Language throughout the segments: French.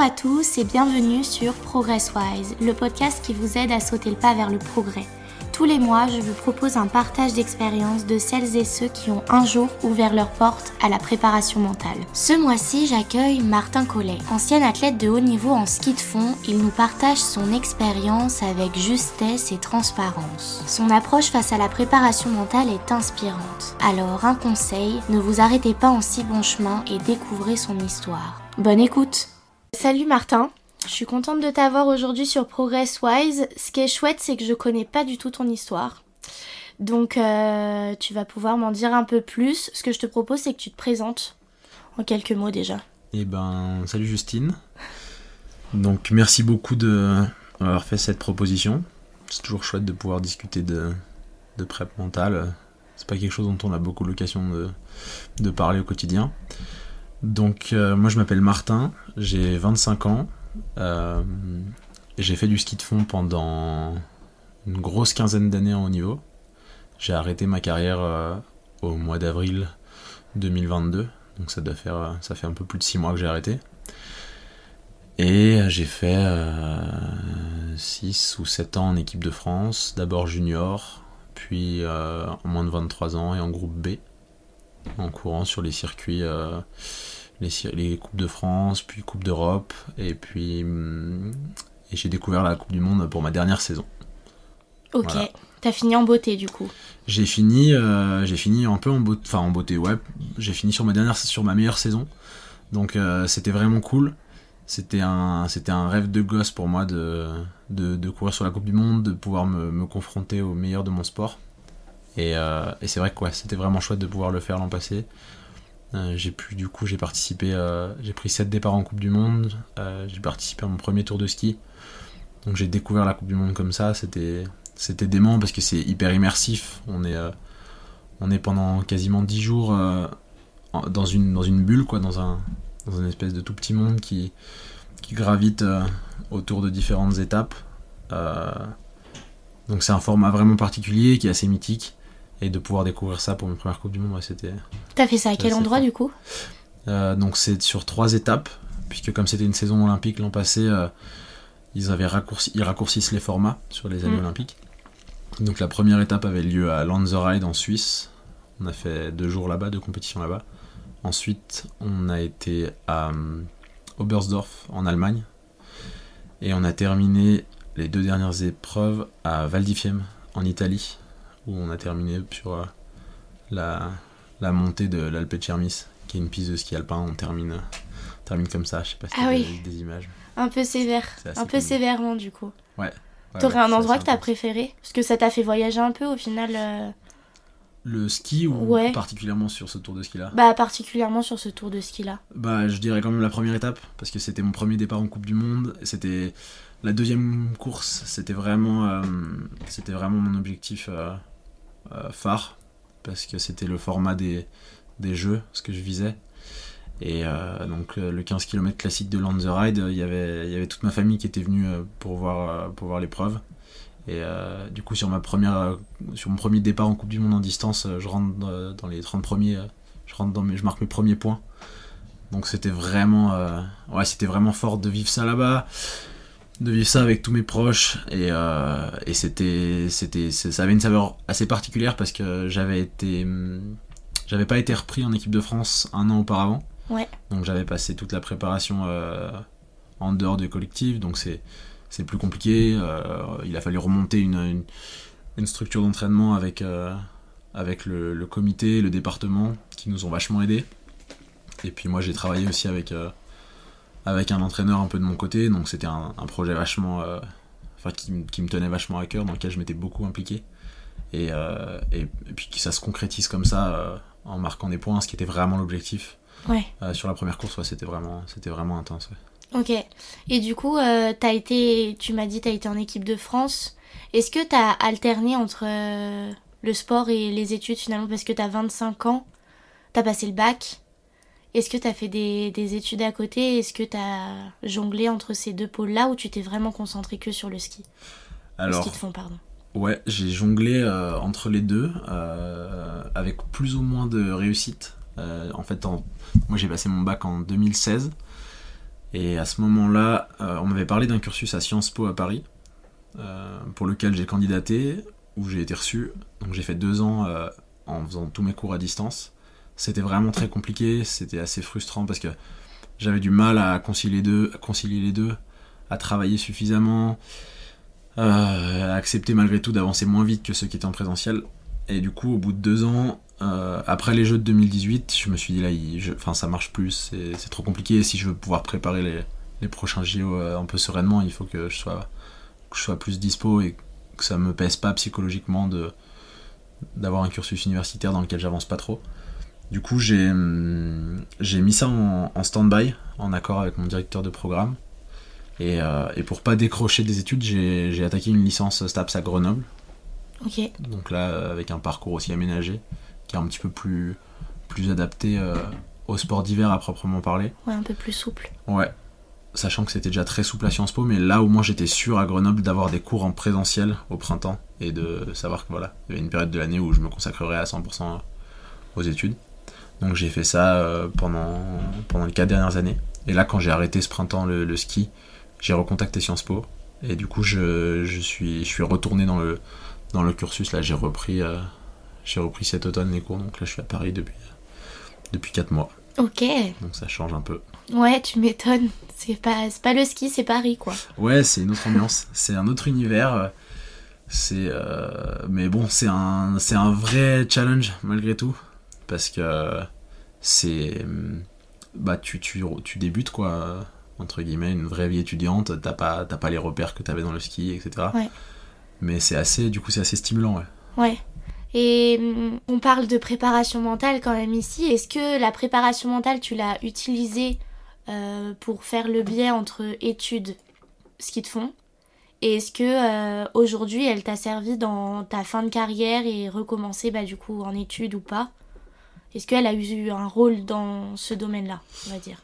à tous et bienvenue sur ProgressWise, le podcast qui vous aide à sauter le pas vers le progrès. Tous les mois, je vous propose un partage d'expériences de celles et ceux qui ont un jour ouvert leurs portes à la préparation mentale. Ce mois-ci, j'accueille Martin Collet. Ancien athlète de haut niveau en ski de fond, il nous partage son expérience avec justesse et transparence. Son approche face à la préparation mentale est inspirante. Alors, un conseil, ne vous arrêtez pas en si bon chemin et découvrez son histoire. Bonne écoute Salut Martin je suis contente de t'avoir aujourd'hui sur ProgressWise. Ce qui est chouette, c'est que je connais pas du tout ton histoire. Donc, euh, tu vas pouvoir m'en dire un peu plus. Ce que je te propose, c'est que tu te présentes en quelques mots déjà. Eh ben, salut Justine. Donc, merci beaucoup de m'avoir fait cette proposition. C'est toujours chouette de pouvoir discuter de, de prep mentale. C'est pas quelque chose dont on a beaucoup l'occasion de parler au quotidien. Donc, euh, moi, je m'appelle Martin, j'ai 25 ans. Euh, j'ai fait du ski de fond pendant une grosse quinzaine d'années en haut niveau. J'ai arrêté ma carrière euh, au mois d'avril 2022, donc ça doit faire, euh, ça fait un peu plus de 6 mois que j'ai arrêté. Et j'ai fait 6 ou 7 ans en équipe de France, d'abord junior, puis en moins de 23 ans et en groupe B, en courant sur les circuits les, Coupes de France, puis Coupe d'Europe, et puis hum, et j'ai découvert la Coupe du Monde pour ma dernière saison. Ok, t'as fini en beauté du coup J'ai fini, euh, j'ai fini un peu en beauté, enfin en beauté, ouais. J'ai fini sur ma dernière, sur ma meilleure saison, donc euh, c'était vraiment cool. C'était un, c'était un rêve de gosse pour moi de, de, courir sur la Coupe du Monde, de pouvoir me, me confronter au meilleur de mon sport. Et, euh, et c'est vrai que ouais, c'était vraiment chouette de pouvoir le faire l'an passé. Euh, j'ai pu du coup j'ai participé euh, j'ai pris 7 départs en Coupe du Monde. J'ai participé à mon premier tour de ski. Donc j'ai découvert la Coupe du Monde comme ça. C'était c'était dément parce que c'est hyper immersif. On est on est pendant quasiment 10 jours dans une dans une bulle quoi dans un dans espèce de tout petit monde qui qui gravite autour de différentes étapes. Donc c'est un format vraiment particulier qui est assez mythique et de pouvoir découvrir ça pour ma première Coupe du Monde, c'était. T'as fait ça à quel endroit du coup? Euh, Donc c'est sur trois étapes, puisque comme c'était une saison olympique l'an passé, euh, ils, avaient raccourci, ils raccourcissent les formats sur les années mm. olympiques. Donc la première étape avait lieu à Lanzerheide en Suisse. On a fait deux jours là-bas, deux compétitions là-bas. Ensuite, on a été à euh, Oberstdorf en Allemagne. Et on a terminé les deux dernières épreuves à Val en Italie où on a terminé sur euh, la, la montée de l'Alpe de Chermis, qui est une piste de ski alpin. On termine, termine comme ça. Je sais pas si ah oui. des, images. Un peu sévère. Un peu sévèrement, du coup. Ouais. T'aurais un endroit que t'as préféré? Parce que ça t'a fait voyager un peu au final euh Le ski ou particulièrement sur ce tour de ski là Bah particulièrement sur ce tour de ski là. Bah je dirais quand même la première étape parce que c'était mon premier départ en Coupe du Monde. C'était la deuxième course, c'était vraiment, euh, c'était vraiment mon objectif euh, phare, parce que c'était le format des, des jeux, ce que je visais. Et euh, donc euh, le 15 km classique de Lanzerheide, il y avait, y avait toute ma famille qui était venue pour voir, pour voir l'épreuve. Et du coup sur, ma première, sur mon premier départ en Coupe du Monde en distance, je rentre dans les 30 premiers, je, rentre dans je marque mes premiers points. Donc c'était vraiment, ouais, c'était vraiment fort de vivre ça là-bas de vivre ça avec tous mes proches et, euh, et c'était c'était ça avait une saveur assez particulière parce que j'avais été j'avais pas été repris en équipe de France un an auparavant. Ouais. donc j'avais passé toute la préparation euh, en dehors du collectif. Donc c'est c'est plus compliqué. Euh, il a fallu remonter une, une, structure d'entraînement avec avec le, le, comité le département qui nous ont vachement aidés. Et puis moi j'ai travaillé aussi avec avec un entraîneur un peu de mon côté, donc c'était un, projet vachement. Euh, enfin, qui, me tenait vachement à cœur, dans lequel je m'étais beaucoup impliqué. Et, euh, et, puis que ça se concrétise comme ça, euh, en marquant des points, ce qui était vraiment l'objectif. Ouais. sur la première course, c'était vraiment, c'était vraiment intense. Ok. Et du coup, as été, tu m'as dit, tu as été en équipe de France. Est-ce que tu as alterné entre le sport et les études finalement? Parce que tu as 25 ans, tu as passé le bac. Est-ce que tu as fait des, études à côté? Est-ce que tu as jonglé entre ces deux pôles-là ou tu t'es vraiment concentré que sur le ski? Alors, le ski de fond, pardon. Ouais, j'ai jonglé euh, entre les deux, euh, avec plus ou moins de réussite. Euh, en fait, moi j'ai passé mon bac en 2016. Et à ce moment-là, on m'avait parlé d'un cursus à Sciences Po à Paris, pour lequel j'ai candidaté, où j'ai été reçu. Donc j'ai fait deux ans en faisant tous mes cours à distance. C'était vraiment très compliqué, c'était assez frustrant parce que j'avais du mal à concilier, deux, à concilier les deux, à travailler suffisamment, euh, à accepter malgré tout d'avancer moins vite que ceux qui étaient en présentiel. Et du coup, au bout de deux ans, euh, après les Jeux de 2018, je me suis dit là, ça marche plus, c'est trop compliqué. Si je veux pouvoir préparer les, les prochains JO euh, un peu sereinement, il faut que je sois, que je sois plus dispo et que ça me pèse pas psychologiquement d'avoir un cursus universitaire dans lequel j'avance pas trop. Du coup, j'ai mis ça en, en stand-by, en accord avec mon directeur de programme. Et, euh, et pour pas décrocher des études, j'ai attaqué une licence STAPS à Grenoble. Ok. Donc là, avec un parcours aussi aménagé, qui est un petit peu plus, plus adapté euh, au sport d'hiver à proprement parler. Ouais, un peu plus souple. Ouais. Sachant que c'était déjà très souple à Sciences Po, mais là au moins j'étais sûr à Grenoble d'avoir des cours en présentiel au printemps et de savoir que voilà, il y avait une période de l'année où je me consacrerais à 100% aux études. Donc j'ai fait ça euh, pendant, pendant les 4 dernières années. Et là, quand j'ai arrêté ce printemps le, ski, j'ai recontacté Sciences Po. Et du coup, je, je, suis, je suis retourné dans le, dans le cursus. Là, j'ai repris, euh, j'ai repris cet automne les cours. Donc là, je suis à Paris depuis, depuis 4 mois. Ok. Donc ça change un peu. Ouais, tu m'étonnes. C'est pas, pas le ski, c'est Paris, quoi. Ouais, c'est une autre ambiance. c'est un autre univers. C'est, euh, mais bon, c'est un, c'est un vrai challenge malgré tout parce que c'est bah tu, tu, tu débutes quoi entre guillemets une vraie vie étudiante t'as pas t'as pas les repères que t'avais dans le ski etc mais c'est assez du coup c'est assez stimulant ouais. Ouais. Et mm, on parle de préparation mentale quand même ici. Est-ce que la préparation mentale tu l'as utilisée euh, pour faire le biais entre études ski de fond? Et est-ce que euh, aujourd'hui elle t'a servi dans ta fin de carrière et recommencer bah, du coup en études ou pas? Est-ce qu'elle a eu un rôle dans ce domaine-là, on va dire?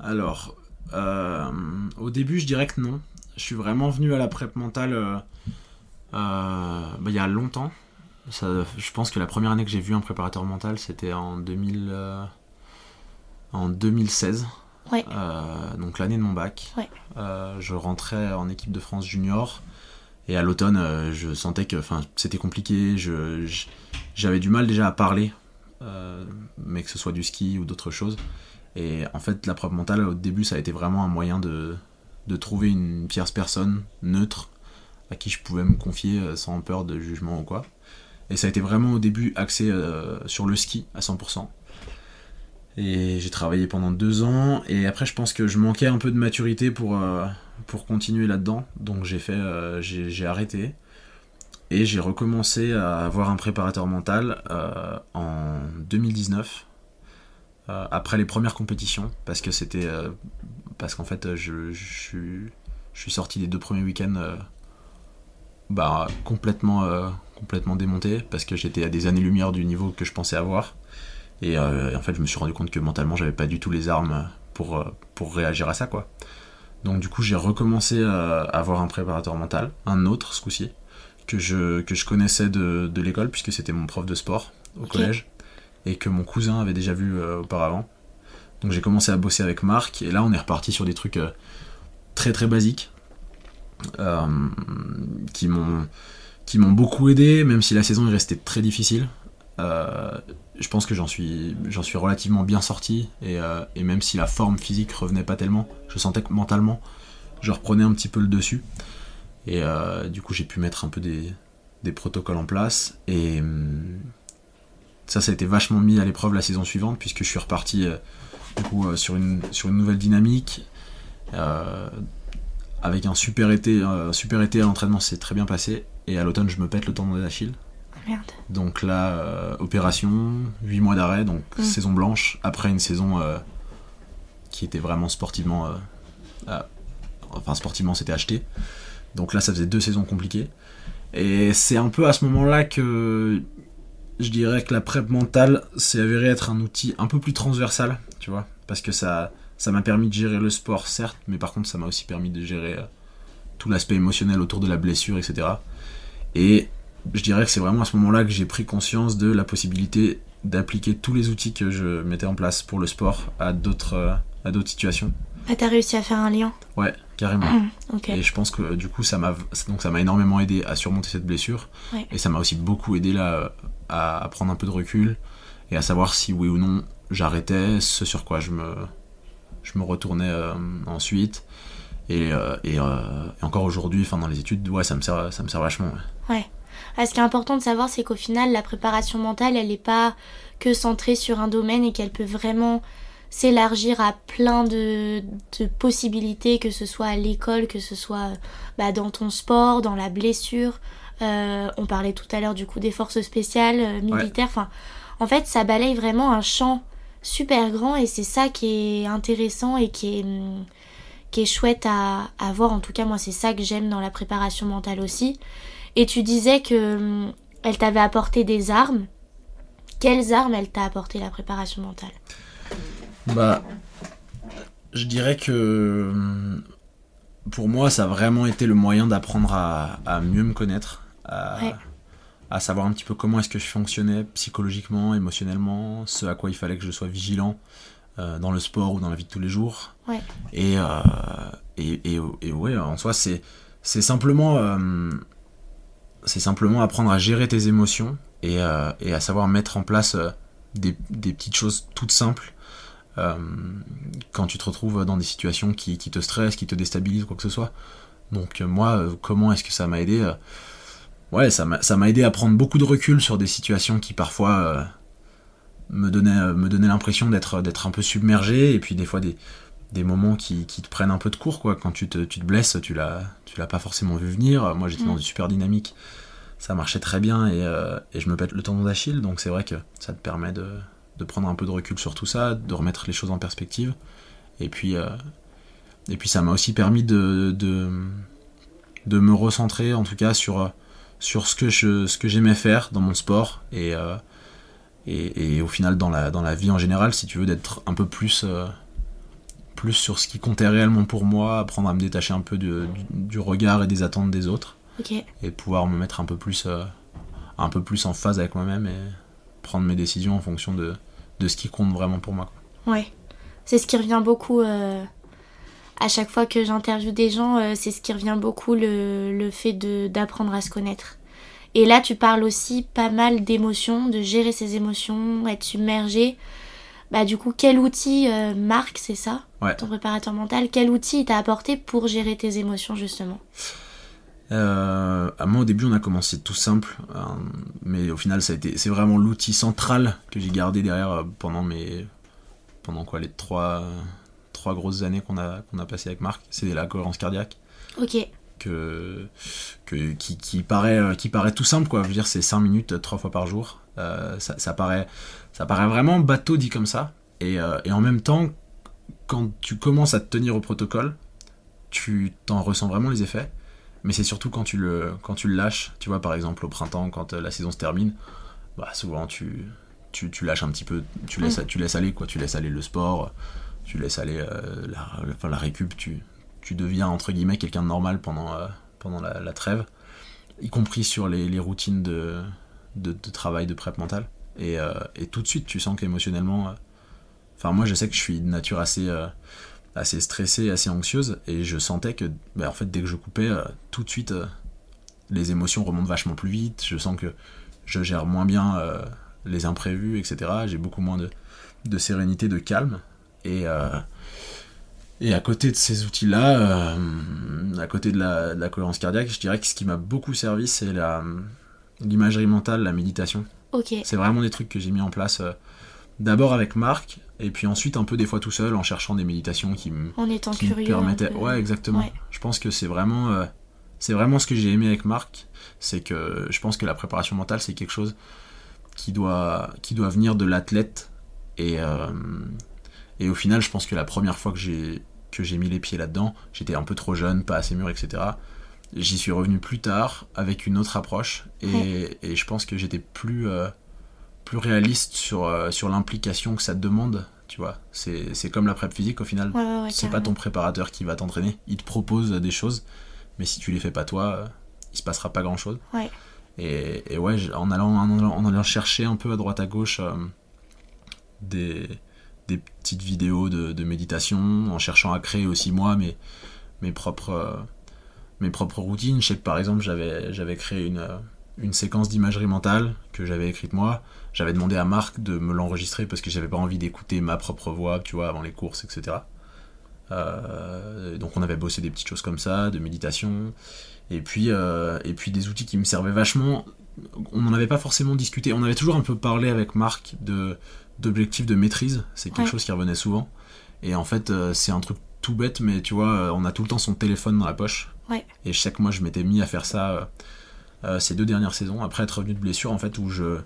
Alors, euh, au début, je dirais que non. Je suis vraiment venu à la prep mentale euh, euh, bah, il y a longtemps. je pense que la première année que j'ai vu un préparateur mental, c'était en, 2000, en 2016. Ouais. donc l'année de mon bac. je rentrais en équipe de France junior. Et à l'automne, je sentais que c'était compliqué. J'avais du mal déjà à parler euh, mais que ce soit du ski ou d'autres choses. Et en fait, la preuve mentale, au début, ça a été vraiment un moyen de, de trouver une tierce personne neutre à qui je pouvais me confier euh, sans peur de jugement ou quoi. Et ça a été vraiment au début axé euh, sur le ski à 100%. Et j'ai travaillé pendant deux ans. Et après, je pense que je manquais un peu de maturité pour, pour continuer là-dedans. Donc j'ai fait, j'ai arrêté. Et j'ai recommencé à avoir un préparateur mental euh, en 2019, euh, après les premières compétitions, parce que c'était. Euh, parce qu'en fait, je, suis sorti des deux premiers week-ends bah, complètement, complètement démonté, parce que j'étais à des années-lumière du niveau que je pensais avoir. Et en fait, je me suis rendu compte que mentalement, j'avais pas du tout les armes pour, pour réagir à ça, quoi. Donc, du coup, j'ai recommencé à avoir un préparateur mental, un autre ce coup-ci que je, que je connaissais de, de l'école, puisque c'était mon prof de sport au collège, et que mon cousin avait déjà vu euh, auparavant. Donc j'ai commencé à bosser avec Marc, et là on est reparti sur des trucs euh, très très basiques, euh, qui m'ont qui m'ont beaucoup aidé, même si la saison est restée très difficile. je pense que j'en suis, j'en suis relativement bien sorti, et, et, même si la forme physique revenait pas tellement, je sentais que mentalement, je reprenais un petit peu le dessus. Et euh, du coup, j'ai pu mettre un peu des, des protocoles en place. Et hum, ça, ça a été vachement mis à l'épreuve la saison suivante, puisque je suis reparti euh, du coup, euh, sur, une, sur une nouvelle dynamique. avec un super été, super été à l'entraînement, c'est très bien passé. Et à l'automne, je me pète le tendon d'Achille. Merde. Donc là, opération, 8 mois d'arrêt, donc mmh. saison blanche, après une saison qui était vraiment sportivement. enfin, sportivement, c'était acheté. Donc là, ça faisait deux saisons compliquées. Et c'est un peu à ce moment-là que je dirais que la prep mentale s'est avérée être un outil un peu plus transversal, tu vois, parce que ça ça m'a permis de gérer le sport, certes, mais par contre, ça m'a aussi permis de gérer euh, tout l'aspect émotionnel autour de la blessure, etc. Et je dirais que c'est vraiment à ce moment-là que j'ai pris conscience de la possibilité d'appliquer tous les outils que je mettais en place pour le sport à d'autres euh, à d'autres situations. Ah, t'as réussi à faire un lien Ouais, carrément. Mmh, Ok. Et je pense que du coup, ça m'a donc ça m'a énormément aidé à surmonter cette blessure. Ouais. Et ça m'a aussi beaucoup aidé là à, à prendre un peu de recul et à savoir si oui ou non j'arrêtais, ce sur quoi je me, je me retournais euh, ensuite. Et, euh, et, euh, et encore aujourd'hui, enfin dans les études, ouais, ça me sert, ça me sert vachement. ouais. Ouais. Ah, ce qui est important de savoir, c'est qu'au final, la préparation mentale, elle n'est pas que centrée sur un domaine et qu'elle peut vraiment s'élargir à plein de, de possibilités, que ce soit à l'école, que ce soit bah, dans ton sport, dans la blessure. Euh, on parlait tout à l'heure du coup des forces spéciales, euh, militaires. Enfin, en fait, ça balaye vraiment un champ super grand et c'est ça qui est intéressant et qui est, hum, qui est chouette à, à voir. En tout cas, moi, c'est ça que j'aime dans la préparation mentale aussi. Et tu disais que hum, elle t'avait apporté des armes. Quelles armes elle t'a apporté la préparation mentale? Bah, je dirais que pour moi, ça a vraiment été le moyen d'apprendre à, à mieux me connaître, à, Ouais. à savoir un petit peu comment est-ce que je fonctionnais psychologiquement, émotionnellement, ce à quoi il fallait que je sois vigilant euh, dans le sport ou dans la vie de tous les jours. Ouais. Et, euh, et, et, et ouais, en soi, c'est c'est simplement, euh, c'est simplement apprendre à gérer tes émotions et, euh, et à savoir mettre en place des, des petites choses toutes simples quand tu te retrouves dans des situations qui, qui te stressent, qui te déstabilisent, quoi que ce soit. Donc euh, moi, euh, comment est-ce que ça m'a aidé euh, Ouais, ça m'a aidé à prendre beaucoup de recul sur des situations qui parfois euh, me donnaient, euh, me donnaient l'impression d'être un peu submergé, et puis des fois des, des moments qui, qui te prennent un peu de court, quoi. Quand tu te, tu te blesses, tu l'as pas forcément vu venir. Moi, j'étais Mm. dans une super dynamique, ça marchait très bien, et, euh, et je me pète le tendon d'Achille, donc c'est vrai que ça te permet de, de prendre un peu de recul sur tout ça, de remettre les choses en perspective. Et puis, euh, et puis ça m'a aussi permis de, de, de me recentrer, en tout cas, sur, sur ce que je, ce que j'aimais faire dans mon sport. Et, euh, et, et au final, dans la, dans la vie en général, si tu veux, d'être un peu plus, euh, plus sur ce qui comptait réellement pour moi, apprendre à me détacher un peu de- du, du regard et des attentes des autres, et pouvoir me mettre un peu plus, un peu plus en phase avec moi-même et prendre mes décisions en fonction de, de ce qui compte vraiment pour moi. quoi. Ouais. C'est ce qui revient beaucoup euh, à chaque fois que j'interviewe des gens, euh, c'est ce qui revient beaucoup le, le fait d'apprendre à se connaître. Et là, tu parles aussi pas mal d'émotions, de gérer ses émotions, être submergé. Bah du coup, quel outil euh, Marc, c'est ça? Ouais. Ton préparateur mental, quel outil il t'a apporté pour gérer tes émotions justement? Euh, à moi au début on a commencé tout simple, euh, mais au final ça a été, c'est vraiment l'outil central que j'ai gardé derrière euh, pendant mes, pendant quoi les trois, trois grosses années qu'on a, qu'on a passé avec Marc, c'est la cohérence cardiaque. Ok. que, que qui, qui paraît euh, qui paraît tout simple quoi. Je veux dire c'est 5 minutes trois fois par jour. Euh, ça, ça paraît ça paraît vraiment bateau dit comme ça. Et, euh, et en même temps quand tu commences à te tenir au protocole tu t'en ressens vraiment les effets mais c'est surtout quand tu le quand tu le lâches tu vois par exemple au printemps quand euh, la saison se termine bah souvent tu tu, tu lâches un petit peu tu laisses tu laisses aller quoi tu laisses aller le sport tu laisses aller euh, la, récup tu tu deviens entre guillemets quelqu'un de normal pendant, euh, pendant la, la trêve, y compris sur les, les routines de, de, de travail de prep mentale. Et, euh, et tout de suite, tu sens qu'émotionnellement. Enfin, moi, je sais que je suis de nature assez, assez stressée, assez anxieuse, et je sentais que, bah, en fait, dès que je coupais, euh, tout de suite, euh, les émotions remontent vachement plus vite. Je sens que je gère moins bien euh, les imprévus, etc. J'ai beaucoup moins de, de sérénité, de calme. Et. et à côté de ces outils-là, à côté de la, de la cohérence cardiaque, je dirais que ce qui m'a beaucoup servi, c'est l'imagerie mentale, la méditation. C'est vraiment des trucs que j'ai mis en place d'abord avec Marc, et puis ensuite un peu des fois tout seul en cherchant des méditations qui me, En étant qui curieux. permettaient. Ouais, exactement. Ouais. Je pense que c'est vraiment, euh, c'est vraiment ce que j'ai aimé avec Marc, c'est que je pense que la préparation mentale, c'est quelque chose qui doit, qui doit venir de l'athlète, et, euh, et au final, je pense que la première fois que j'ai que j'ai mis les pieds là-dedans, j'étais un peu trop jeune, pas assez mûr, etc. J'y suis revenu plus tard avec une autre approche et, Ouais. et je pense que j'étais plus, euh, plus réaliste sur, euh, sur l'implication que ça te demande. Tu vois, c'est comme la prep physique au final. Ouais, ouais, c'est pas ton préparateur qui va t'entraîner. Il te propose des choses, mais si tu les fais pas toi, euh, il se passera pas grand chose. Ouais. Et, et ouais, en allant, en allant, en allant chercher un peu à droite à gauche euh, des, des petites vidéos de, méditation, en cherchant à créer aussi moi mes, mes, propres, mes propres routines. Je sais que par exemple j'avais, j'avais créé une, une séquence d'imagerie mentale que j'avais écrite moi. J'avais demandé à Marc de me l'enregistrer parce que j'avais pas envie d'écouter ma propre voix, tu vois, avant les courses, etc. Euh, donc on avait bossé des petites choses comme ça, de méditation, et puis, euh, et puis des outils qui me servaient vachement. On n'en avait pas forcément discuté, on avait toujours un peu parlé avec Marc de, d'objectifs de maîtrise, c'est quelque chose qui revenait souvent. Et en fait, euh, c'est un truc tout bête, mais tu vois, on a tout le temps son téléphone dans la poche. Et je sais que moi, je m'étais mis à faire ça ces deux dernières saisons, après être revenu de blessure, en fait, où je,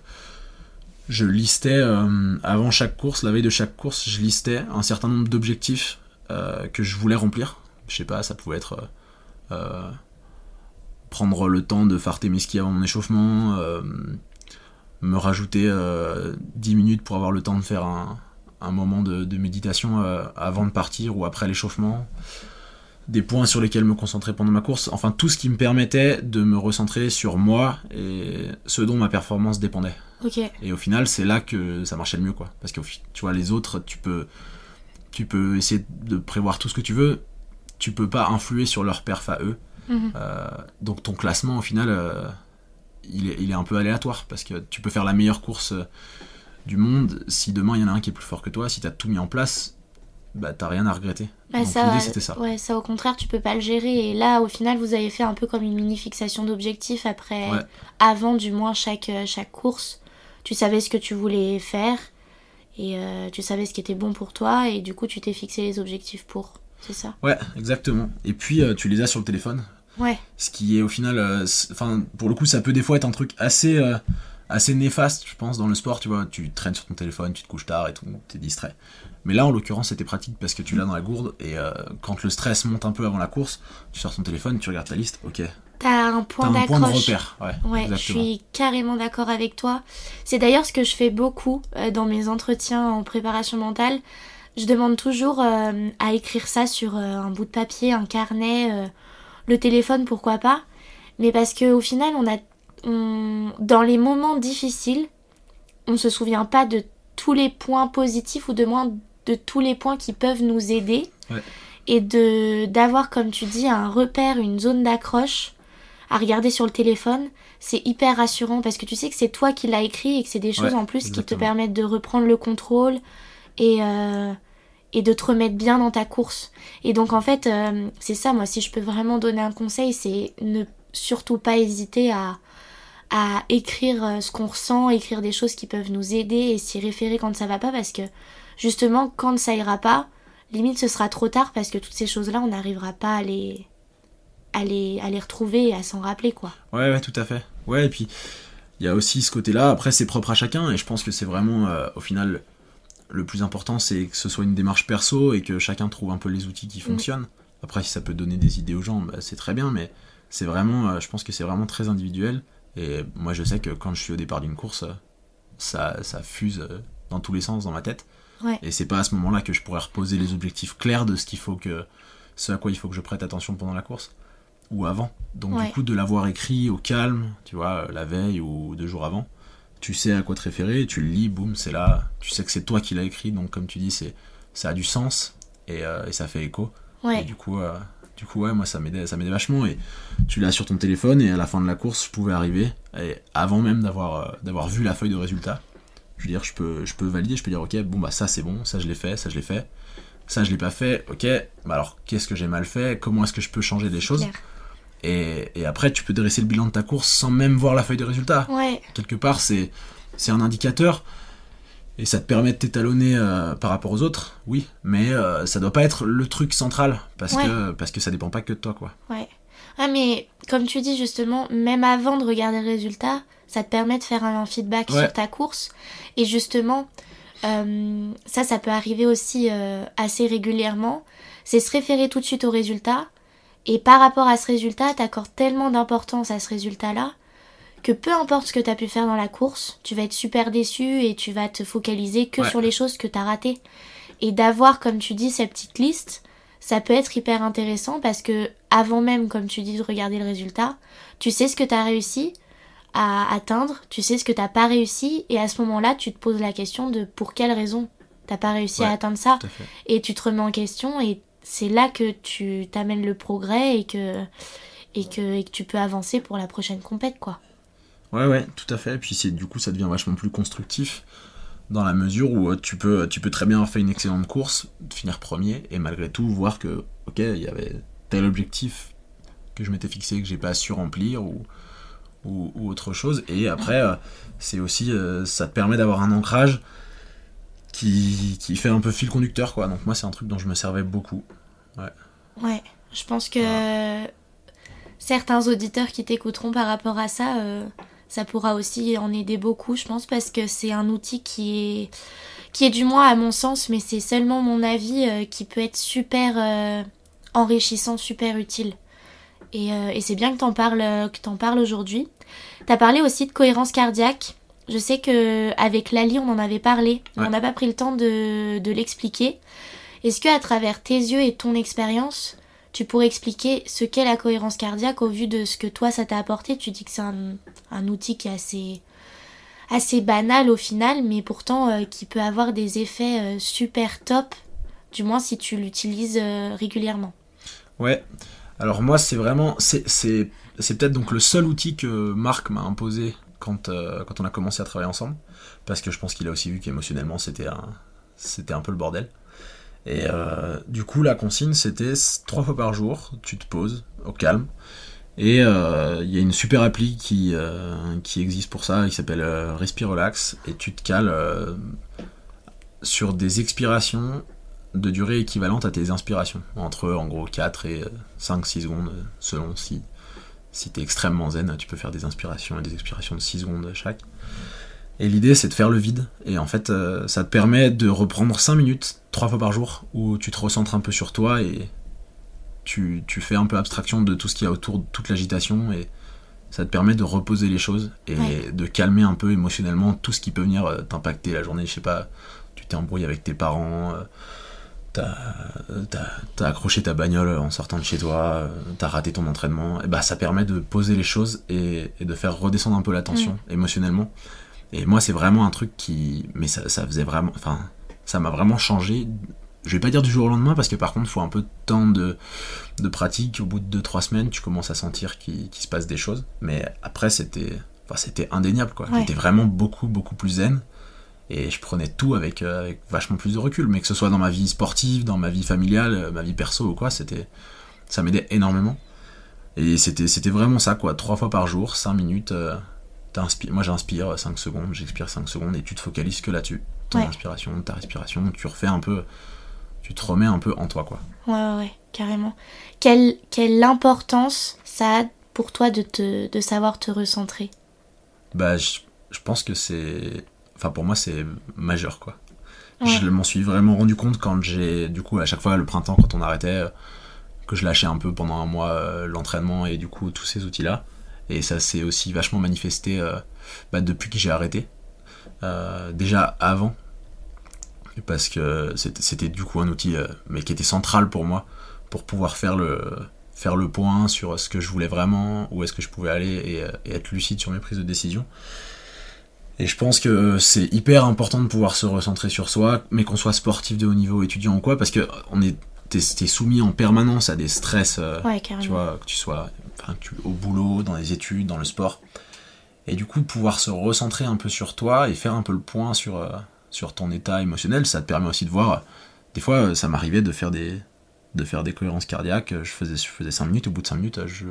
je listais, avant chaque course, la veille de chaque course, je listais un certain nombre d'objectifs euh, que je voulais remplir. Je sais pas, ça pouvait être euh, euh, prendre le temps de farter mes skis avant mon échauffement, me rajouter 10 minutes pour avoir le temps de faire un, moment de, méditation avant de partir ou après l'échauffement, des points sur lesquels me concentrer pendant ma course, enfin tout ce qui me permettait de me recentrer sur moi et ce dont ma performance dépendait. Et au final, c'est là que ça marchait le mieux, quoi. Parce que tu vois, les autres, tu peux tu peux essayer de prévoir tout ce que tu veux, tu peux pas influer sur leur perf à eux. Mhm. Euh, donc ton classement au final, euh, il, est, il, est, un peu aléatoire parce que tu peux faire la meilleure course euh, du monde. Si demain il y en a un qui est plus fort que toi, si tu as tout mis en place, bah t'as rien à regretter. Bah, donc ça, c'était ça. Ouais, ça au contraire, tu peux pas le gérer. Et là, au final, vous avez fait un peu comme une mini fixation d'objectifs après, avant du moins chaque, chaque course. Tu savais ce que tu voulais faire et euh, tu savais ce qui était bon pour toi et du coup tu t'es fixé les objectifs pour. C'est ça? Ouais, exactement. Et puis euh, tu les as sur le téléphone. Ouais. Ce qui est au final, euh, enfin pour le coup ça peut des fois être un truc assez assez néfaste, je pense, dans le sport. Tu vois, tu traînes sur ton téléphone, tu te couches tard et tout, t'es distrait. Mais là, en l'occurrence, c'était pratique parce que tu l'as dans la gourde et quand le stress monte un peu avant la course, tu sors ton téléphone, tu regardes ta liste, ok, T'as un point d'accroche. Ouais, ouais je suis carrément d'accord avec toi. C'est d'ailleurs ce que je fais beaucoup euh, dans mes entretiens en préparation mentale. Je demande toujours euh, à écrire ça sur euh, un bout de papier, un carnet, le téléphone, pourquoi pas. Mais parce qu'au final, on a, dans les moments difficiles, on se souvient pas de tous les points positifs ou de moins de tous les points qui peuvent nous aider. Et de d'avoir, comme tu dis, un repère, une zone d'accroche à regarder sur le téléphone, c'est hyper rassurant parce que tu sais que c'est toi qui l'as écrit et que c'est des choses en plus qui te permettent de reprendre le contrôle et, euh, et de te remettre bien dans ta course. Et donc en fait, euh, c'est ça, moi, si je peux vraiment donner un conseil, c'est ne surtout pas hésiter à, à écrire euh, ce qu'on ressent, écrire des choses qui peuvent nous aider et s'y référer quand ça va pas parce que justement, quand ça ira pas, limite ce sera trop tard parce que toutes ces choses-là, on n'arrivera pas à les à les, retrouver et à s'en rappeler, quoi. Ouais, ouais, tout à fait. Ouais, et puis il y a aussi ce côté-là. Après, c'est propre à chacun, et je pense que c'est vraiment, euh, au final, le plus important, c'est que ce soit une démarche perso et que chacun trouve un peu les outils qui mm. fonctionnent. Après, si ça peut donner des idées aux gens, bah, c'est très bien, mais c'est vraiment, euh, je pense que c'est vraiment très individuel. Et moi, je sais que quand je suis au départ d'une course, ça, ça fuse dans tous les sens dans ma tête. Et c'est pas à ce moment-là que je pourrais reposer les objectifs clairs de ce qu'il faut que, ce à quoi il faut que je prête attention pendant la course ou avant. Donc du coup, de l'avoir écrit au calme, tu vois, la veille ou deux jours avant, tu sais à quoi te référer, tu le lis, boum, c'est là, tu sais que c'est toi qui l'as écrit, donc comme tu dis, c'est ça a du sens et, euh, ça fait écho. Et du coup, euh, du coup, ouais, moi ça m'aidait, ça m'aidait vachement. Et tu l'as sur ton téléphone et à la fin de la course, je pouvais arriver et avant même d'avoir euh, d'avoir vu la feuille de résultat, je veux dire, je peux, je peux valider, je peux dire ok, bon bah ça c'est bon, ça je l'ai fait, ça je l'ai fait. Ça, je l'ai pas fait, ok, bah alors qu'est-ce que j'ai mal fait? Comment est-ce que je peux changer des choses? et, après, tu peux dresser le bilan de ta course sans même voir la feuille de résultat. Quelque part, c'est, c'est un indicateur. Et ça te permet de t'étalonner euh, par rapport aux autres, oui. Mais euh, ça doit pas être le truc central. Parce, que, parce que ça dépend pas que de toi, quoi. Ouais. Ah, mais comme tu dis justement, même avant de regarder le résultat, ça te permet de faire un feedback sur ta course. Et justement, euh, ça, ça peut arriver aussi assez régulièrement. C'est se référer tout de suite au résultat et par rapport à ce résultat, t'accordes tellement d'importance à ce résultat-là que peu importe ce que t'as pu faire dans la course, tu vas être super déçu et tu vas te focaliser que sur les choses que t'as ratées. Et d'avoir, comme tu dis, cette petite liste, ça peut être hyper intéressant parce que avant même, comme tu dis, de regarder le résultat, tu sais ce que t'as réussi à atteindre, tu sais ce que t'as pas réussi et à ce moment-là, tu te poses la question de pour quelle raison t'as pas réussi Ouais, à atteindre ça. À. Et tu te remets en question et c'est là que tu t'amènes le progrès et que, et, que, et que tu peux avancer pour la prochaine compète, quoi. Ouais, ouais, tout à fait. Et puis c'est du coup, ça devient vachement plus constructif dans la mesure où euh, tu peux, tu peux très bien faire une excellente course, finir premier, et malgré tout voir que, ok, il y avait tel objectif que je m'étais fixé que j'ai pas su remplir ou, ou, ou autre chose. Et après, euh, c'est aussi, euh, ça te permet d'avoir un ancrage qui, qui fait un peu fil conducteur, quoi. Donc moi, c'est un truc dont je me servais beaucoup. Ouais, je pense que certains auditeurs qui t'écouteront par rapport à ça, euh, ça pourra aussi en aider beaucoup, je pense, parce que c'est un outil qui est, qui est du moins à mon sens, mais c'est seulement mon avis, euh, qui peut être super euh, enrichissant, super utile. Et, euh, et c'est bien que t'en parles, que t'en parles aujourd'hui. T'as parlé aussi de cohérence cardiaque. Je sais que avec Lali, on en avait parlé. mais Ouais. On n'a pas pris le temps de, de l'expliquer. Est-ce que à travers tes yeux et ton expérience, tu pourrais expliquer ce qu'est la cohérence cardiaque au vu de ce que toi ça t'a apporté? Tu dis que c'est un, outil qui est assez, banal au final, mais pourtant euh, qui peut avoir des effets euh, super top, du moins si tu l'utilises euh, régulièrement. Ouais. Alors moi, c'est vraiment, c'est, peut-être donc le seul outil que Marc m'a imposé quand, on a commencé à travailler ensemble, parce que je pense qu'il a aussi vu qu'émotionnellement c'était un, c'était un peu le bordel. Et euh, du coup, la consigne, c'était trois fois par jour, tu te poses au calme. Et euh, il y a une super appli qui, euh, qui existe pour ça, qui s'appelle euh, Respire Relax, et tu te cales euh, sur des expirations de durée équivalente à tes inspirations, entre en gros 4 et 5-6 secondes, euh, selon si, si t'es extrêmement zen, tu peux faire des inspirations et des expirations de 6 secondes chaque. Et l'idée c'est de faire le vide, et en fait euh, ça te permet de reprendre 5 minutes, 3 fois par jour, où tu te recentres un peu sur toi et tu, tu fais un peu abstraction de tout ce qu'il y a autour de toute l'agitation, et ça te permet de reposer les choses et Ouais. de calmer un peu émotionnellement tout ce qui peut venir euh, t'impacter la journée, je sais pas, tu t'es embrouillé avec tes parents, euh, t'as accroché ta bagnole en sortant de chez toi, t'as raté ton entraînement, et bah ça permet de poser les choses et, et de faire redescendre un peu la tension émotionnellement. Et moi c'est vraiment un truc qui, mais ça, ça faisait vraiment, enfin ça m'a vraiment changé. Je vais pas dire du jour au lendemain parce que par contre il faut un peu de temps de, de pratique. Au bout de 2-3 semaines tu commences à sentir qu'il se passe des choses. Mais après c'était, enfin, c'était indéniable quoi. Ouais. J'étais vraiment beaucoup beaucoup plus zen et je prenais tout avec, euh, avec vachement plus de recul mais que ce soit dans ma vie sportive dans ma vie familiale euh, ma vie perso ou quoi c'était ça m'aidait énormément et c'était c'était vraiment ça quoi trois fois par jour 5 minutes euh, moi j'inspire 5 secondes j'expire 5 secondes et tu te focalises que là-dessus ton Ouais. inspiration ta respiration tu refais un peu tu te remets un peu en toi quoi Ouais, ouais, ouais, carrément. Quelle, quelle importance ça a pour toi de, te, de savoir te recentrer? Bah je, je pense que c'est enfin pour moi c'est majeur quoi Ouais. je m'en suis vraiment rendu compte quand j'ai du coup à chaque fois le printemps quand on arrêtait que je lâchais un peu pendant un mois euh, l'entraînement et du coup tous ces outils là et ça s'est aussi vachement manifesté euh, bah, depuis que j'ai arrêté. Euh, déjà avant. Parce que c'était du coup un outil euh, mais qui était central pour moi pour pouvoir faire le point sur ce que je voulais vraiment où est-ce que je pouvais aller et, et être lucide sur mes prises de décision. Et je pense que c'est hyper important de pouvoir se recentrer sur soi, mais qu'on soit sportif de haut niveau, étudiant ou quoi, parce que on est t'es, soumis en permanence à des stress, euh, Ouais, tu vois, que tu sois enfin, que tu- au boulot, dans les études, dans le sport. Et du coup, pouvoir se recentrer un peu sur toi et faire un peu le point sur, euh, sur ton état émotionnel, ça te permet aussi de voir. Des fois, euh, ça m'arrivait de faire des, de faire des cohérences cardiaques. Je faisais, je faisais 5 minutes, au bout de 5 minutes, je,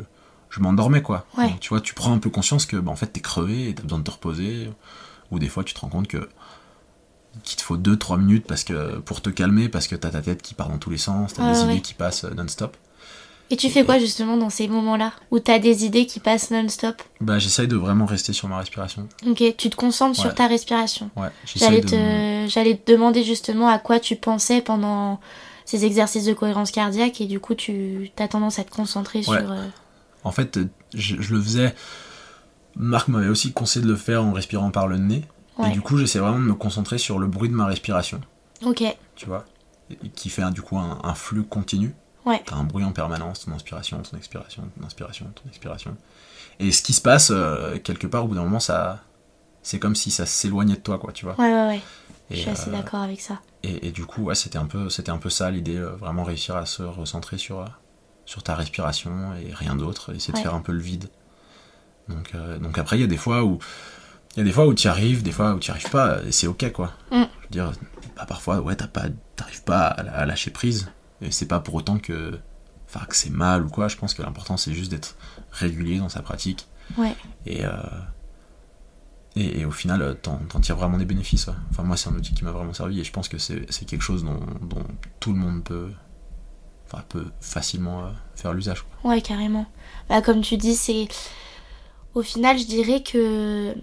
je m'endormais, quoi. Ouais. Donc, tu vois, tu prends un peu conscience que, bah, en fait, t'es crevé et t'as besoin de te reposer. Ou des fois, tu te rends compte que qu'il te faut 2-3 minutes parce que, pour te calmer, parce que t'as ta tête qui part dans tous les sens, t'as des ouais. idées qui passent non-stop. Et tu fais quoi justement dans ces moments-là où t'as des idées qui passent non-stop? Bah, j'essaye de vraiment rester sur ma respiration. Ok, tu te concentres sur ta respiration. Ouais, j'essaye J'allais de te, j'allais te demander justement à quoi tu pensais pendant ces exercices de cohérence cardiaque et du coup tu as tendance à te concentrer Ouais. sur... euh, En fait, je, je le faisais. Marc m'avait aussi conseillé de le faire en respirant par le nez. Ouais. Et du coup, j'essaie vraiment de me concentrer sur le bruit de ma respiration, Ok, tu vois, qui fait du coup un, un flux continu. Ouais. T'as un bruit en permanence, ton inspiration, ton expiration, ton inspiration, ton expiration. Et ce qui se passe, euh, quelque part, au bout d'un moment, ça, c'est comme si ça s'éloignait de toi, quoi, tu vois? ouais, ouais, ouais. Je suis assez d'accord avec ça. Et, du coup, ouais, c'était un peu, c'était un peu ça l'idée, vraiment réussir à se recentrer sur, sur ta respiration et rien d'autre, essayer de faire un peu le vide. Donc, donc après, il y a des fois où il y a des fois où tu y arrives, des fois où tu n'y arrives pas, et c'est ok quoi. Mm. Je veux dire, bah, parfois, ouais, t'arrives pas, pas à, lâcher prise, et c'est pas pour autant que, enfin, que c'est mal ou quoi. Je pense que l'important c'est juste d'être régulier dans sa pratique. Ouais. Et, euh, et, au final, t'en, tires vraiment des bénéfices. Enfin, moi, c'est un outil qui m'a vraiment servi, et je pense que c'est, quelque chose dont, tout le monde peut, enfin, peut facilement euh, faire l'usage. Ouais, carrément. Bah, comme tu dis, c'est. Au final, je dirais que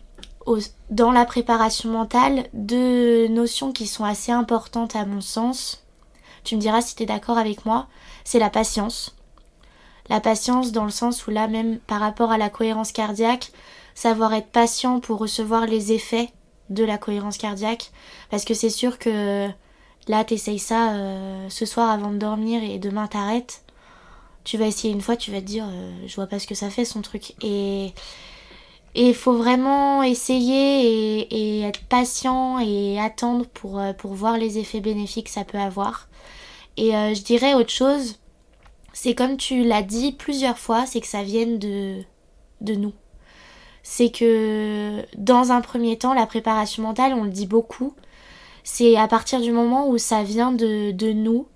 dans la préparation mentale deux notions qui sont assez importantes à mon sens. Tu me diras si tu es d'accord avec moi. C'est la patience. La patience dans le sens où là même par rapport à la cohérence cardiaque, savoir être patient pour recevoir les effets de la cohérence cardiaque. Parce que c'est sûr que là t'essayes ça euh, ce soir avant de dormir et demain t'arrêtes. Tu vas essayer une fois, tu vas te dire euh, je vois pas ce que ça fait son truc. Et et il faut vraiment essayer et, être patient et attendre pour, euh, pour voir les effets bénéfiques que ça peut avoir. Et euh, je dirais autre chose, c'est comme tu l'as dit plusieurs fois, c'est que ça vienne de, de nous. C'est que dans un premier temps, la préparation mentale, on le dit beaucoup, c'est à partir du moment où ça vient de, de nous,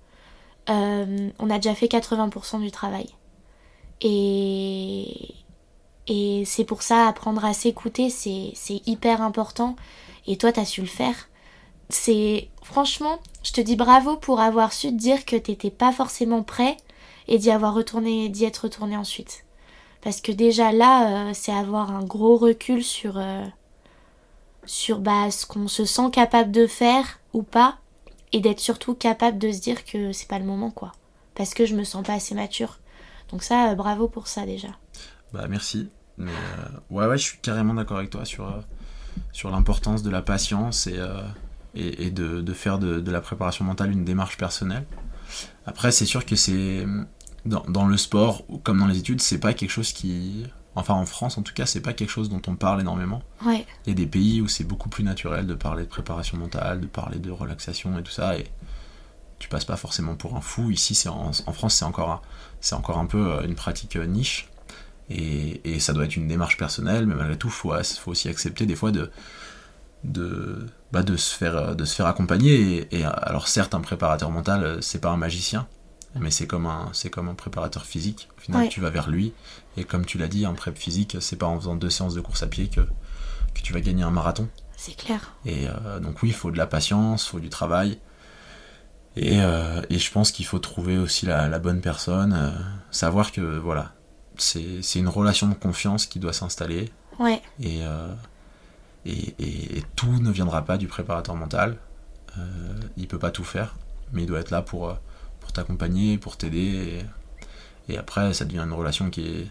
euh, on a déjà fait 80% du travail. Et, et c'est pour ça, apprendre à s'écouter, c'est hyper important. Et toi, t'as su le faire. C'est franchement, je te dis bravo pour avoir su te dire que t'étais pas forcément prêt et d'y avoir retourné, d'y être retourné ensuite. Parce que déjà là, euh, c'est avoir un gros recul sur euh, sur bah, ce qu'on se sent capable de faire ou pas, et d'être surtout capable de se dire que c'est pas le moment quoi. Parce que je me sens pas assez mature. Donc ça, euh, bravo pour ça déjà. Bah merci. Mais euh, ouais, ouais, je suis carrément d'accord avec toi sur, euh, sur l'importance de la patience et, euh, et, de, de, faire de, de, la préparation mentale une démarche personnelle. Après, c'est sûr que c'est. Dans, dans, le sport, comme dans les études, c'est pas quelque chose qui. Enfin, en France, en tout cas, c'est pas quelque chose dont on parle énormément. Ouais. Il y a des pays où c'est beaucoup plus naturel de parler de préparation mentale, de parler de relaxation et tout ça. Et tu passes pas forcément pour un fou. Ici, c'est en, en, France, c'est encore, c'est encore un peu une pratique niche. Et, ça doit être une démarche personnelle, mais malgré tout, il faut, faut, aussi accepter des fois de, de, bah de, se, faire, de se faire accompagner. Et, alors certes, un préparateur mental, c'est pas un magicien, mais c'est comme un, c'est comme un préparateur physique. Au final, tu vas vers lui. Et comme tu l'as dit, un prep physique, c'est pas en faisant deux séances de course à pied que, que tu vas gagner un marathon. C'est clair. Et euh, donc oui, il faut de la patience, il faut du travail. Et, euh, et je pense qu'il faut trouver aussi la, la bonne personne, euh, savoir que voilà, c'est une relation de confiance qui doit s'installer. Ouais. Euh, et, et, tout ne viendra pas du préparateur mental. Euh, il peut pas tout faire, mais il doit être là pour, euh, pour t'accompagner, pour t'aider. Et, après, ça devient une relation qui, est,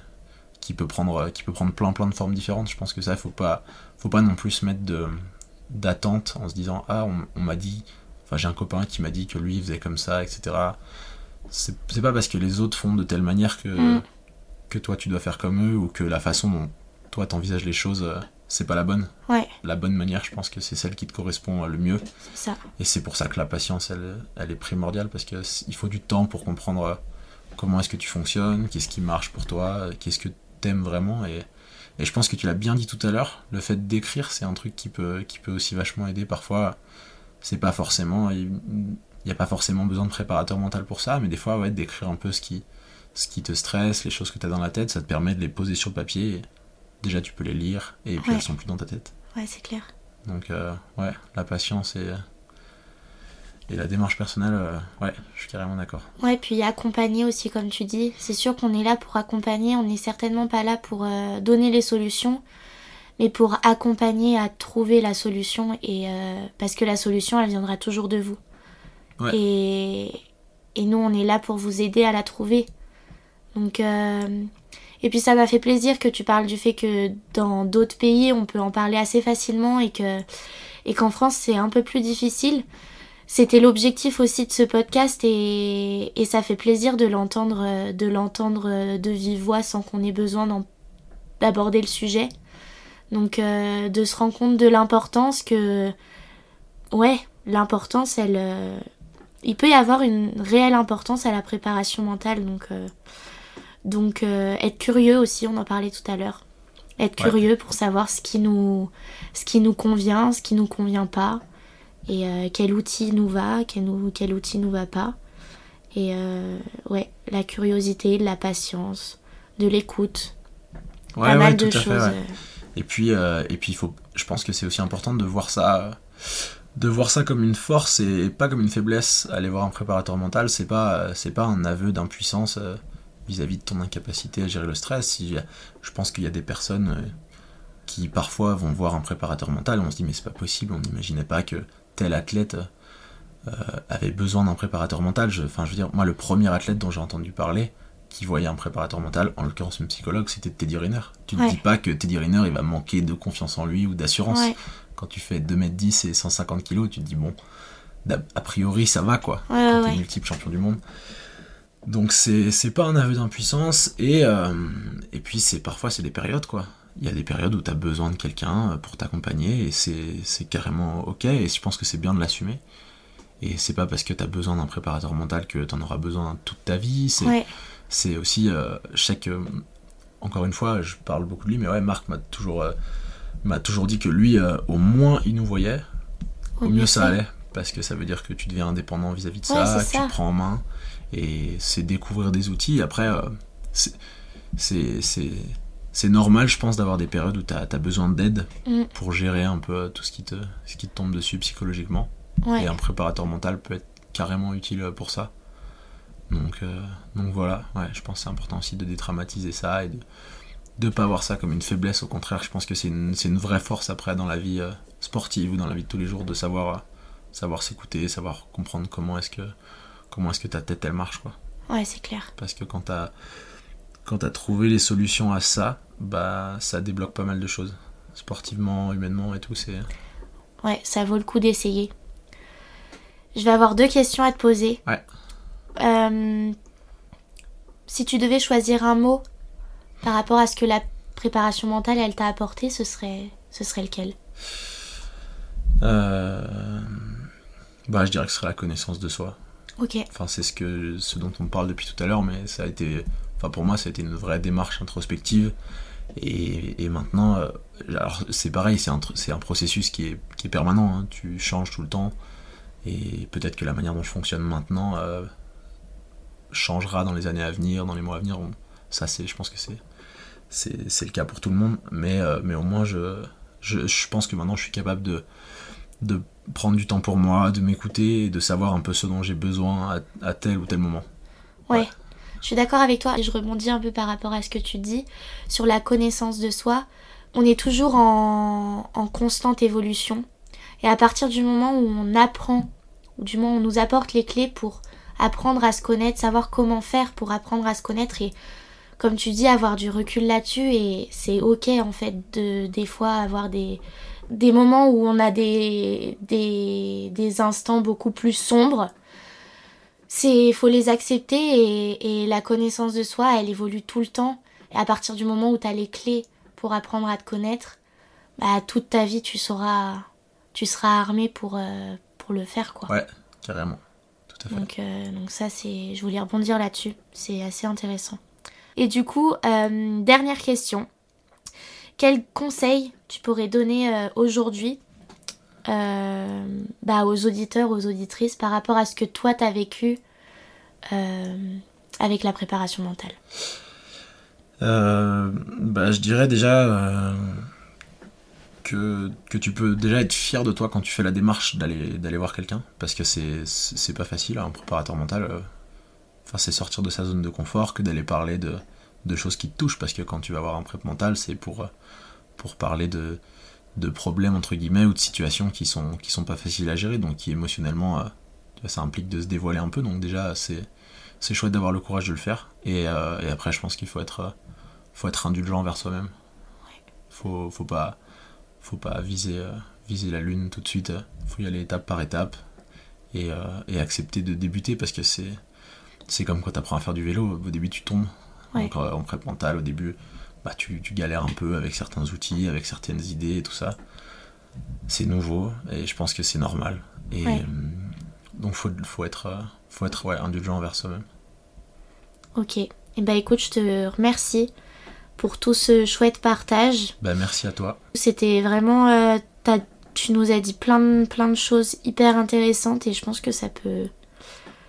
qui, peut prendre, qui peut prendre plein plein de formes différentes. Je pense que ça, il faut pas, faut pas non plus se mettre d'attente en se disant Ah, on, m'a dit. Enfin, j'ai un copain qui m'a dit que lui il faisait comme ça, etc. C'est pas parce que les autres font de telle manière que. Mm que toi tu dois faire comme eux ou que la façon dont toi t'envisages les choses euh, c'est pas la bonne. Ouais. La bonne manière, je pense que c'est celle qui te correspond euh, le mieux. C'est ça. Et c'est pour ça que la patience, elle, elle est primordiale parce qu'il faut du temps pour comprendre euh, comment est-ce que tu fonctionnes, qu'est-ce qui marche pour toi, qu'est-ce que t'aimes vraiment. Et, et je pense que tu l'as bien dit tout à l'heure, le fait d'écrire, c'est un truc qui peut, qui peut aussi vachement aider. Parfois, c'est pas forcément. Il n'y a pas forcément besoin de préparateur mental pour ça, mais des fois, ouais, d'écrire un peu ce qui, ce qui te stresse, les choses que tu as dans la tête, ça te permet de les poser sur le papier. déjà, tu peux les lire et puis elles sont plus dans ta tête. Ouais, c'est clair. Donc, euh, ouais, la patience et, et la démarche personnelle, euh, ouais, je suis carrément d'accord. Ouais, puis accompagner aussi, comme tu dis. C'est sûr qu'on est là pour accompagner, on n'est certainement pas là pour euh, donner les solutions, mais pour accompagner à trouver la solution. Et, parce que la solution, elle viendra toujours de vous. Ouais. Et, et nous, on est là pour vous aider à la trouver. Donc, euh, Et puis ça m'a fait plaisir que tu parles du fait que dans d'autres pays on peut en parler assez facilement et que et qu'en France c'est un peu plus difficile. C'était l'objectif aussi de ce podcast et, et ça fait plaisir de l'entendre de de vive voix sans qu'on ait besoin d'aborder le sujet. Donc euh, de se rendre compte de l'importance que ouais, l'importance, elle. euh, il peut y avoir une réelle importance à la préparation mentale. Donc, donc euh, être curieux aussi, on en parlait tout à l'heure. Être Ouais. curieux pour savoir ce qui, nous, ce qui nous convient, ce qui nous convient pas. Et euh, quel outil nous va, quel, nous, quel outil nous va pas. Et euh, ouais, la curiosité, la patience, de l'écoute. Ouais, pas mal ouais, de tout à fait, choses. euh, Et puis, et puis il faut, je pense que c'est aussi important de voir ça, de voir ça comme une force et pas comme une faiblesse. Aller voir un préparateur mental, c'est pas, c'est pas un aveu d'impuissance vis-à-vis de ton incapacité à gérer le stress. Je pense qu'il y a des personnes euh, qui parfois vont voir un préparateur mental on se dit mais c'est pas possible, on n'imaginait pas que tel athlète euh, avait besoin d'un préparateur mental. Je- Enfin, je veux dire, moi le premier athlète dont j'ai entendu parler qui voyait un préparateur mental, en l'occurrence un psychologue, c'était Teddy Riner. Tu ne Ouais. dis pas que Teddy Riner il va manquer de confiance en lui ou d'assurance. Ouais, Quand tu fais 2m10 et 150 kg, tu te dis bon, a priori ça va quoi ouais, quand ouais. t'es multiple champion du monde. Donc c'est pas un aveu d'impuissance et, euh, et puis c'est parfois c'est des périodes quoi. Il y a des périodes où tu as besoin de quelqu'un euh, pour t'accompagner et c'est carrément ok et je pense que c'est bien de l'assumer. Et c'est pas parce que tu as besoin d'un préparateur mental que tu en auras besoin toute ta vie. C'est Ouais, aussi euh, chaque encore une fois je parle beaucoup de lui mais ouais Marc m'a toujours euh, m'a toujours dit que lui au moins il nous voyait au mieux ça allait parce que ça veut dire que tu deviens indépendant vis-à-vis de Ouais, ça, que ça. tu prends en main et c'est découvrir des outils. Après, euh, c'est- normal, je pense, d'avoir des périodes où tu as, besoin d'aide Mm. pour gérer un peu euh, tout ce qui te, ce qui te tombe dessus psychologiquement. Ouais. Et un préparateur mental peut être carrément utile euh, pour ça. Donc, euh, donc voilà, ouais, je pense que c'est important aussi de détraumatiser ça et de ne pas voir ça comme une faiblesse. Au contraire, je pense que c'est une, une vraie force après dans la vie euh, sportive ou dans la vie de tous les jours de savoir, euh, savoir s'écouter, savoir comprendre comment est-ce que, comment est-ce que ta tête elle marche. Quoi. Ouais, c'est clair. Parce que quand tu as, quand t'as trouvé les solutions à ça, bah, ça débloque pas mal de choses. Sportivement, humainement et tout, c'est. Ouais, ça vaut le coup d'essayer. Je vais avoir deux questions à te poser. Ouais. Euh, si tu devais choisir un mot par rapport à ce que la préparation mentale elle t'a apporté, ce serait, ce serait lequel? Euh, Bah, je dirais que ce serait la connaissance de soi. Enfin, c'est ce, que, ce dont on parle depuis tout à l'heure, mais ça a été. Enfin, pour moi, ça a été une vraie démarche introspective. Et, maintenant, euh, alors c'est pareil, c'est un, processus qui est, qui est permanent. hein. Tu changes tout le temps. Et peut-être que la manière dont je fonctionne maintenant euh, changera dans les années à venir, dans les mois à venir. Ça, c'est, je pense que c'est, c'est, c'est le cas pour tout le monde. Mais, euh, mais au moins, je, je, je pense que maintenant, je suis capable de, de prendre du temps pour moi, de m'écouter et de savoir un peu ce dont j'ai besoin à, à tel ou tel moment. Ouais. Ouais. Je suis d'accord avec toi et je rebondis un peu par rapport à ce que tu dis sur la connaissance de soi. On est toujours en, en constante évolution. Et à partir du moment où on apprend, ou du moment où on nous apporte les clés pour apprendre à se connaître, savoir comment faire pour apprendre à se connaître et comme tu dis, avoir du recul là-dessus et c'est ok en fait de des fois avoir des, des moments où on a des, des, des instants beaucoup plus sombres. C'est faut les accepter et, et la connaissance de soi elle évolue tout le temps. Et à partir du moment où tu as les clés pour apprendre à te connaître bah toute ta vie tu sauras tu seras armé pour euh, pour le faire quoi. Ouais, carrément. Tout à fait. donc euh, donc ça c'est je voulais rebondir là-dessus. C'est assez intéressant. Et du coup euh, dernière question quel conseil tu pourrais donner euh, aujourd'hui euh, bah, aux auditeurs, aux auditrices par rapport à ce que toi t'as vécu euh, avec la préparation mentale? Bah, je dirais déjà que, tu peux déjà être fier de toi quand tu fais la démarche d'aller voir quelqu'un, parce que c'est pas facile, un préparateur mental. c'est sortir de sa zone de confort que d'aller parler de, de choses qui te touchent, parce que quand tu vas voir un prép mental, c'est pour, euh, pour parler de, de problèmes, entre guillemets, ou de situations qui sont, qui sont pas faciles à gérer, donc qui émotionnellement, euh, ça implique de se dévoiler un peu, donc déjà, c'est c'est chouette d'avoir le courage de le faire. Et, euh, après, je pense qu'il faut être, faut être indulgent envers soi-même. Faut, faut pas, faut pas viser, viser la lune tout de suite. Faut y aller étape par étape et, et accepter de débuter parce que c'est, c'est comme quand tu apprends à faire du vélo. Au début, tu tombes. Ouais. Donc, euh, en prep mental, au début, bah, tu, tu galères un peu avec certains outils, avec certaines idées et tout ça. c'est nouveau et je pense que c'est normal. Et Ouais. euh, donc faut, faut être, euh, faut être ouais, indulgent envers soi-même. Ok. Et bah écoute, je te remercie pour tout ce chouette partage. Bah, merci à toi. C'était vraiment. euh, tu nous as dit plein de, plein de choses hyper intéressantes et je pense que ça peut,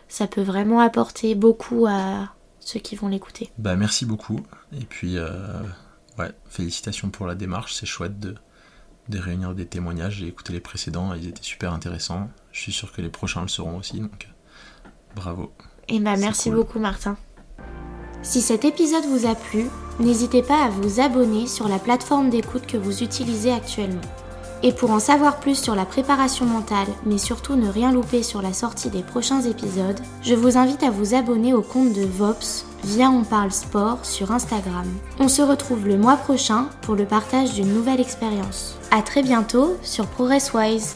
ça peut vraiment apporter beaucoup à ceux qui vont l'écouter. Bah, merci beaucoup. Et puis, euh, ouais, félicitations pour la démarche. C'est chouette de, de réunir des témoignages. J'ai écouté les précédents, ils étaient super intéressants. Je suis sûr que les prochains le seront aussi. Donc, bravo. Et bah C'est merci cool. beaucoup Martin. Si cet épisode vous a plu, n'hésitez pas à vous abonner sur la plateforme d'écoute que vous utilisez actuellement. Et pour en savoir plus sur la préparation mentale, mais surtout ne rien louper sur la sortie des prochains épisodes, je vous invite à vous abonner au compte de Vops via On Parle Sport sur Instagram. On se retrouve le mois prochain pour le partage d'une nouvelle expérience. A très bientôt sur ProgressWise.